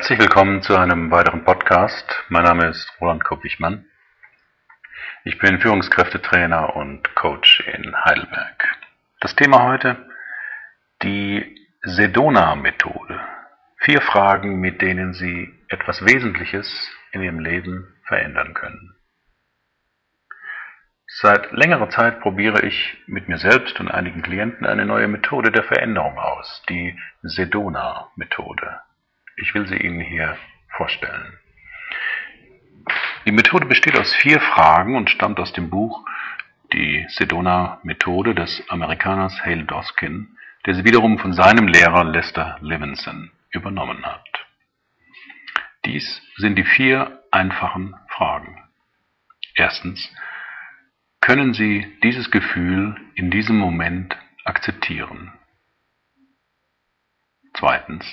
Herzlich willkommen zu einem weiteren Podcast. Mein Name ist Roland Kopp-Wichmann. Ich bin Führungskräftetrainer und Coach in Heidelberg. Das Thema heute die Sedona-Methode. Vier Fragen, mit denen Sie etwas Wesentliches in Ihrem Leben verändern können. Seit längerer Zeit probiere ich mit mir selbst und einigen Klienten eine neue Methode der Veränderung aus, die Sedona-Methode. Ich will sie Ihnen hier vorstellen. Die Methode besteht aus vier Fragen und stammt aus dem Buch Die Sedona-Methode des Amerikaners Hale Doskin, der sie wiederum von seinem Lehrer Lester Levinson übernommen hat. Dies sind die vier einfachen Fragen. Erstens, können Sie dieses Gefühl in diesem Moment akzeptieren? Zweitens,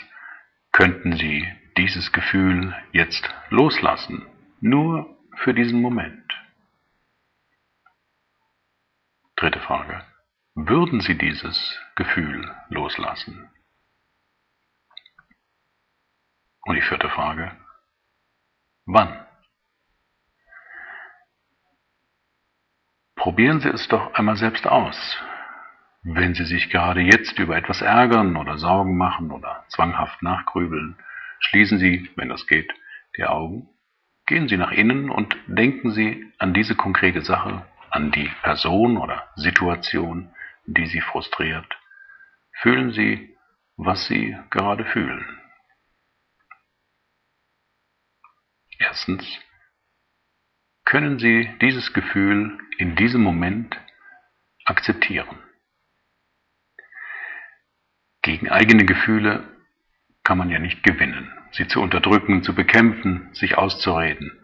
könnten Sie dieses Gefühl jetzt loslassen, nur für diesen Moment? Dritte Frage. Würden Sie dieses Gefühl loslassen? Und die vierte Frage. Wann? Probieren Sie es doch einmal selbst aus. Wenn Sie sich gerade jetzt über etwas ärgern oder Sorgen machen oder zwanghaft nachgrübeln, schließen Sie, wenn das geht, die Augen, gehen Sie nach innen und denken Sie an diese konkrete Sache, an die Person oder Situation, die Sie frustriert. Fühlen Sie, was Sie gerade fühlen. Erstens, können Sie dieses Gefühl in diesem Moment akzeptieren. Gegen eigene Gefühle kann man ja nicht gewinnen. Sie zu unterdrücken, zu bekämpfen, sich auszureden.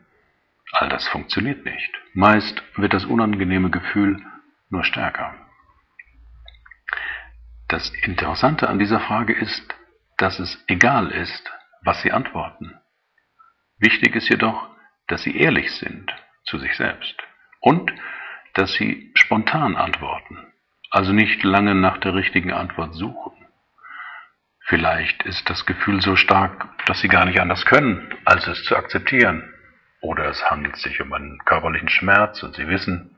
All das funktioniert nicht. Meist wird das unangenehme Gefühl nur stärker. Das Interessante an dieser Frage ist, dass es egal ist, was Sie antworten. Wichtig ist jedoch, dass Sie ehrlich sind zu sich selbst und dass Sie spontan antworten, also nicht lange nach der richtigen Antwort suchen. Vielleicht ist das Gefühl so stark, dass Sie gar nicht anders können, als es zu akzeptieren. Oder es handelt sich um einen körperlichen Schmerz und Sie wissen,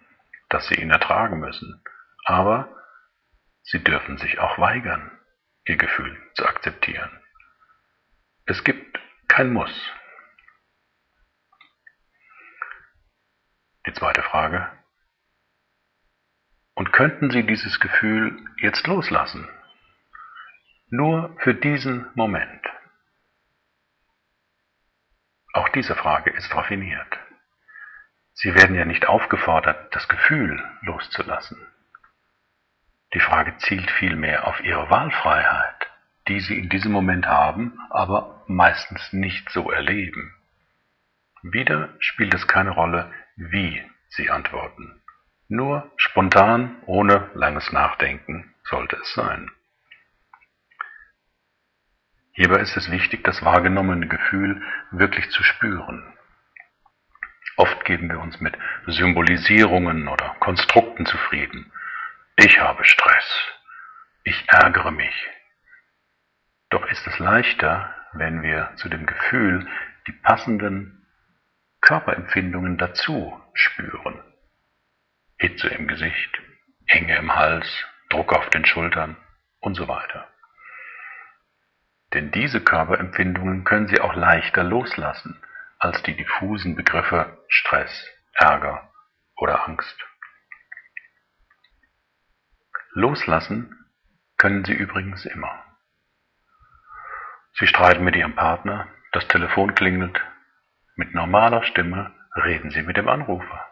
dass Sie ihn ertragen müssen. Aber Sie dürfen sich auch weigern, Ihr Gefühl zu akzeptieren. Es gibt kein Muss. Die zweite Frage. Und könnten Sie dieses Gefühl jetzt loslassen? Nur für diesen Moment. Auch diese Frage ist raffiniert. Sie werden ja nicht aufgefordert, das Gefühl loszulassen. Die Frage zielt vielmehr auf ihre Wahlfreiheit, die sie in diesem Moment haben, aber meistens nicht so erleben. Wieder spielt es keine Rolle, wie sie antworten. Nur spontan, ohne langes Nachdenken sollte es sein. Hierbei ist es wichtig, das wahrgenommene Gefühl wirklich zu spüren. Oft geben wir uns mit Symbolisierungen oder Konstrukten zufrieden, ich habe Stress. Ich ärgere mich. Doch ist es leichter, wenn wir zu dem Gefühl die passenden Körperempfindungen dazu spüren. Hitze im Gesicht, Enge im Hals, Druck auf den Schultern und so weiter. Denn diese Körperempfindungen können Sie auch leichter loslassen als die diffusen Begriffe Stress, Ärger oder Angst. Loslassen können Sie übrigens immer. Sie streiten mit Ihrem Partner, das Telefon klingelt, mit normaler Stimme reden Sie mit dem Anrufer.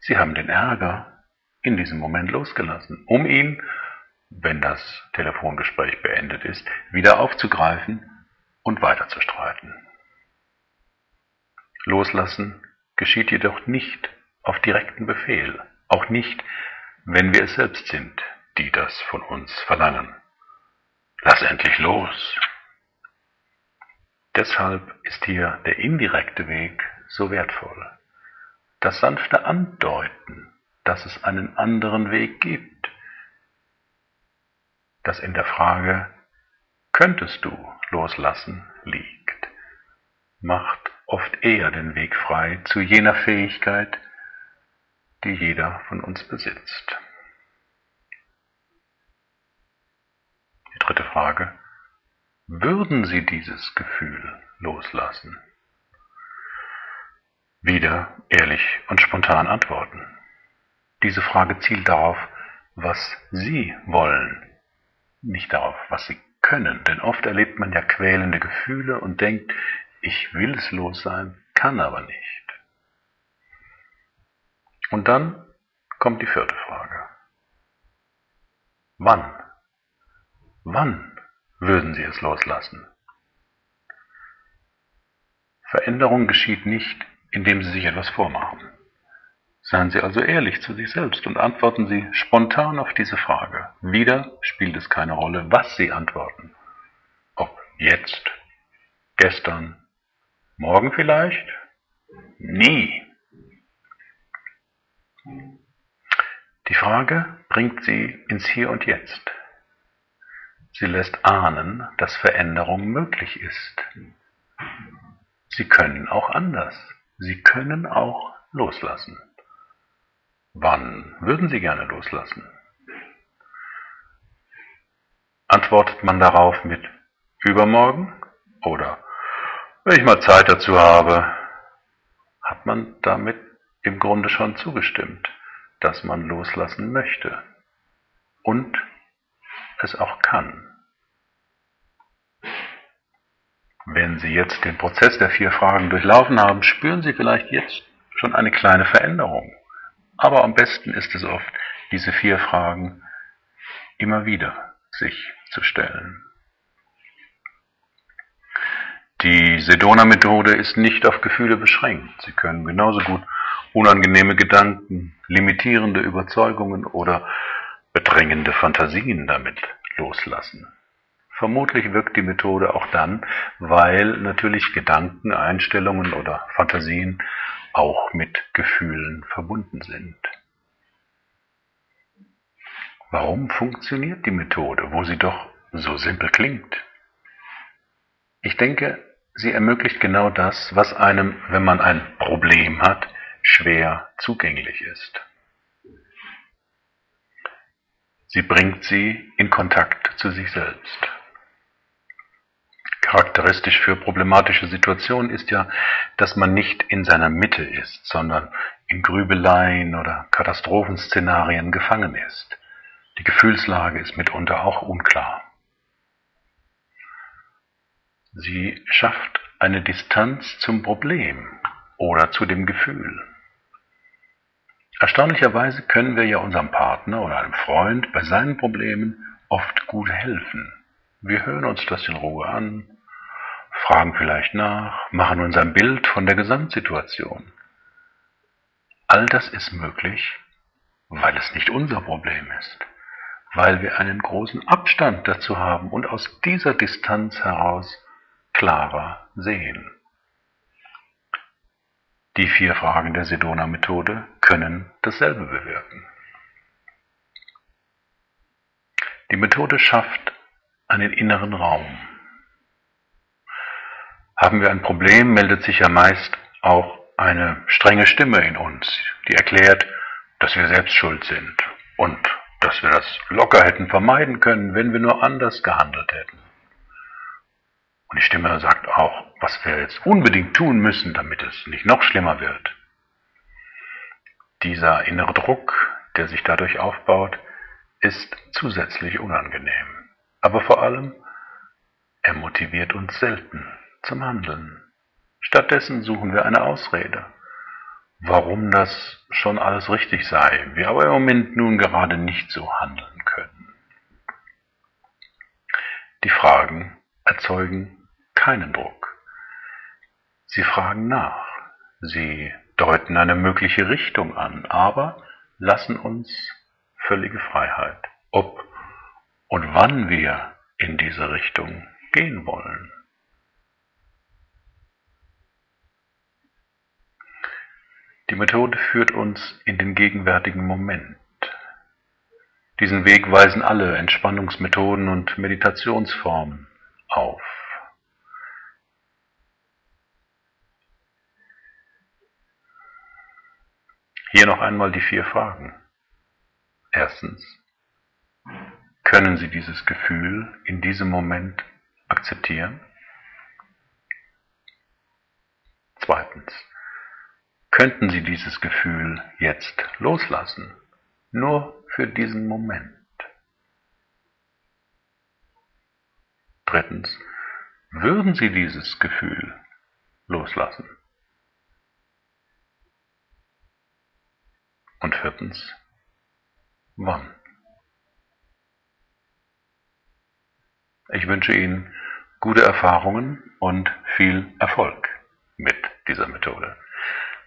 Sie haben den Ärger in diesem Moment losgelassen, um ihn, wenn das Telefongespräch beendet ist, wieder aufzugreifen und weiter zu streiten. Loslassen geschieht jedoch nicht auf direkten Befehl, auch nicht, wenn wir es selbst sind, die das von uns verlangen. Lass endlich los. Deshalb ist hier der indirekte Weg so wertvoll. Das sanfte Andeuten, dass es einen anderen Weg gibt. Das in der Frage, könntest du loslassen, liegt. macht oft eher den Weg frei zu jener Fähigkeit, die jeder von uns besitzt. Die dritte Frage. Würden Sie dieses Gefühl loslassen? Wieder ehrlich und spontan antworten. Diese Frage zielt darauf, was Sie wollen, nicht darauf, was Sie können. Denn oft erlebt man ja quälende Gefühle und denkt, ich will es los sein, kann aber nicht. Und dann kommt die vierte Frage. Wann? Wann würden Sie es loslassen? Veränderung geschieht nicht, indem Sie sich etwas vormachen. Seien Sie also ehrlich zu sich selbst und antworten Sie spontan auf diese Frage. Wieder spielt es keine Rolle, was Sie antworten. Ob jetzt, gestern, morgen vielleicht, nie. Die Frage bringt Sie ins Hier und Jetzt. Sie lässt ahnen, dass Veränderung möglich ist. Sie können auch anders. Sie können auch loslassen. Wann würden Sie gerne loslassen? Antwortet man darauf mit übermorgen oder wenn ich mal Zeit dazu habe, hat man damit im Grunde schon zugestimmt, dass man loslassen möchte und es auch kann. Wenn Sie jetzt den Prozess der vier Fragen durchlaufen haben, spüren Sie vielleicht jetzt schon eine kleine Veränderung. Aber am besten ist es oft, diese vier Fragen immer wieder sich zu stellen. Die Sedona-Methode ist nicht auf Gefühle beschränkt. Sie können genauso gut unangenehme Gedanken, limitierende Überzeugungen oder bedrängende Fantasien damit loslassen. Vermutlich wirkt die Methode auch dann, weil natürlich Gedanken, Einstellungen oder Fantasien auch mit Gefühlen verbunden sind. Warum funktioniert die Methode, wo sie doch so simpel klingt? Ich denke, sie ermöglicht genau das, was einem, wenn man ein Problem hat, schwer zugänglich ist. Sie bringt sie in Kontakt zu sich selbst. Charakteristisch für problematische Situationen ist ja, dass man nicht in seiner Mitte ist, sondern in Grübeleien oder Katastrophenszenarien gefangen ist. Die Gefühlslage ist mitunter auch unklar. Sie schafft eine Distanz zum Problem oder zu dem Gefühl. Erstaunlicherweise können wir ja unserem Partner oder einem Freund bei seinen Problemen oft gut helfen. Wir hören uns das in Ruhe an, fragen vielleicht nach, machen uns ein Bild von der Gesamtsituation. All das ist möglich, weil es nicht unser Problem ist, weil wir einen großen Abstand dazu haben und aus dieser Distanz heraus klarer sehen. Die vier Fragen der Sedona-Methode können dasselbe bewirken. Die Methode schafft einen inneren Raum, haben wir ein Problem, meldet sich ja meist auch eine strenge Stimme in uns, die erklärt, dass wir selbst schuld sind und dass wir das locker hätten vermeiden können, wenn wir nur anders gehandelt hätten. Und die Stimme sagt auch, was wir jetzt unbedingt tun müssen, damit es nicht noch schlimmer wird. Dieser innere Druck, der sich dadurch aufbaut, ist zusätzlich unangenehm. Aber vor allem, er motiviert uns selten zum Handeln. Stattdessen suchen wir eine Ausrede, warum das schon alles richtig sei, wir aber im Moment nun gerade nicht so handeln können. Die Fragen erzeugen keinen Druck. Sie fragen nach, sie deuten eine mögliche Richtung an, aber lassen uns völlige Freiheit, ob und wann wir in diese Richtung gehen wollen. Die Methode führt uns in den gegenwärtigen Moment. Diesen Weg weisen alle Entspannungsmethoden und Meditationsformen auf. Hier noch einmal die vier Fragen. Erstens, können Sie dieses Gefühl in diesem Moment akzeptieren? Zweitens, könnten Sie dieses Gefühl jetzt loslassen, nur für diesen Moment? Drittens, würden Sie dieses Gefühl loslassen? Und viertens, wann? Ich wünsche Ihnen gute Erfahrungen und viel Erfolg mit dieser Methode.